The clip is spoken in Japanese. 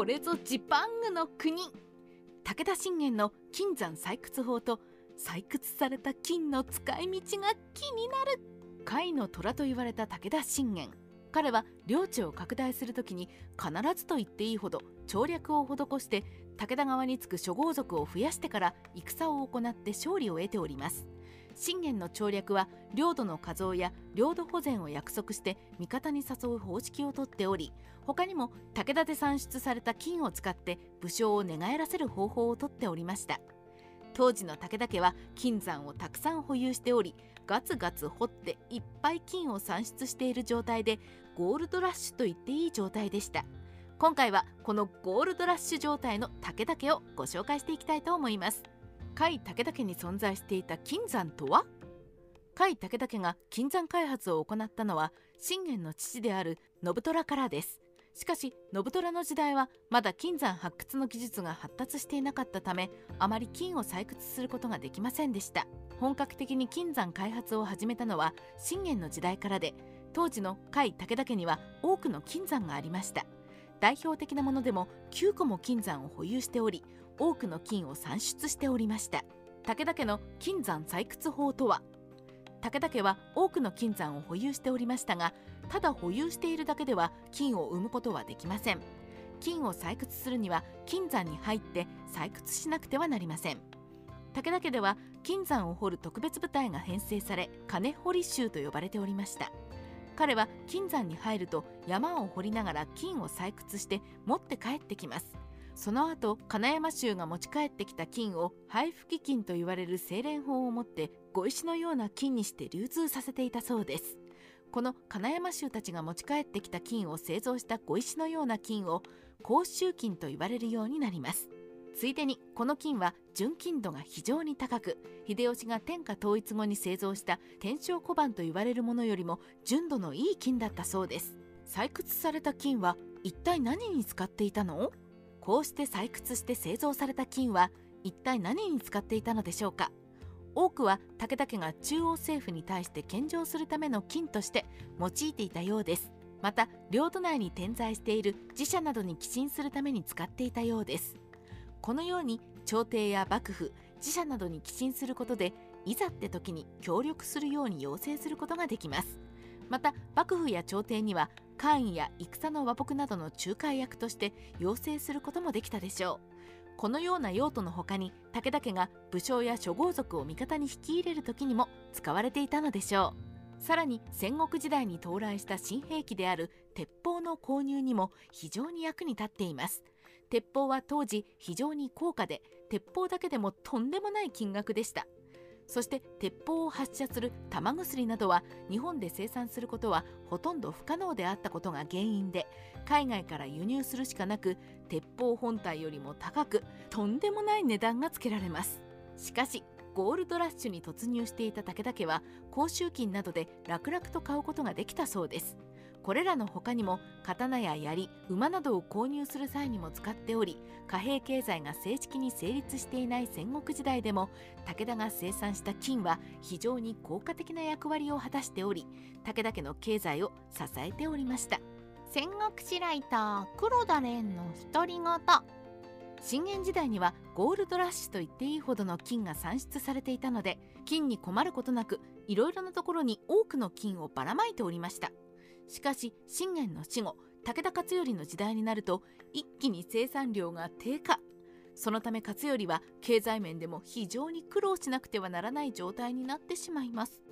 これぞジパングの国武田信玄の金山採掘法と採掘された金の使い道が気になる甲斐の虎と言われた武田信玄。彼は領地を拡大する時に必ずと言っていいほど調略を施して武田側につく諸豪族を増やしてから戦を行って勝利を得ております。信玄の調略は領土の加増や領土保全を約束して味方に誘う方式をとっており他にも武田で産出された金を使って武将を寝返らせる方法をとっておりました。当時の武田家は金山をたくさん保有しておりガツガツ掘っていっぱい金を産出している状態でゴールドラッシュと言っていい状態でした。今回はこのゴールドラッシュ状態の武田家をご紹介していきたいと思います。甲斐武田家に存在していた金山とは？甲斐武田家が金山開発を行ったのは信玄の父である信虎からです。しかし信虎の時代はまだ金山発掘の技術が発達していなかったためあまり金を採掘することができませんでした。本格的に金山開発を始めたのは信玄の時代からで当時の甲斐武田家には多くの金山がありました。代表的なものでも9個も金山を保有しており多くの金を産出しておりました。武田家の金山採掘法とは？武田家は多くの金山を保有しておりましたがただ保有しているだけでは金を生むことはできません。金を採掘するには金山に入って採掘しなくてはなりません。武田家では金山を掘る特別部隊が編成され金掘り衆と呼ばれておりました。彼は金山に入ると山を掘りながら金を採掘して持って帰ってきます。その後金山衆が持ち帰ってきた金を配布基金と言われる精錬法を持って碁石のような金にして流通させていたそうです。この金山衆たちが持ち帰ってきた金を製造した碁石のような金を甲州金と言われるようになります。ついでにこの金は純金度が非常に高く秀吉が天下統一後に製造した天正小判と言われるものよりも純度のいい金だったそうです。採掘された金は一体何に使っていたの？こうして採掘して製造された金は一体何に使っていたのでしょうか？多くは武田家が中央政府に対して献上するための金として用いていたようです。また領土内に点在している自社などに寄進するために使っていたようです。このように朝廷や幕府自社などに寄進することでいざって時に協力するように要請することができます。また幕府や朝廷には官位や戦の和睦などの仲介役として要請することもできたでしょう。このような用途の他に武田家が武将や諸豪族を味方に引き入れる時にも使われていたのでしょう。さらに戦国時代に到来した新兵器である鉄砲の購入にも非常に役に立っています。鉄砲は当時非常に高価で鉄砲だけでもとんでもない金額でした。そして鉄砲を発射する玉薬などは日本で生産することはほとんど不可能であったことが原因で海外から輸入するしかなく鉄砲本体よりも高くとんでもない値段がつけられます。しかしゴールドラッシュに突入していた武田家は甲州金などで楽々と買うことができたそうです。これらの他にも刀や槍馬などを購入する際にも使っており貨幣経済が正式に成立していない戦国時代でも武田が生産した金は非常に効果的な役割を果たしており武田家の経済を支えておりました。戦国史ライター黒田蓮の独り言。信玄時代にはゴールドラッシュと言っていいほどの金が産出されていたので金に困ることなくいろいろなところに多くの金をばらまいておりましたしかし信玄の死後武田勝頼の時代になると一気に生産量が低下そのため勝頼は経済面でも非常に苦労しなくてはならない状態になってしまいます。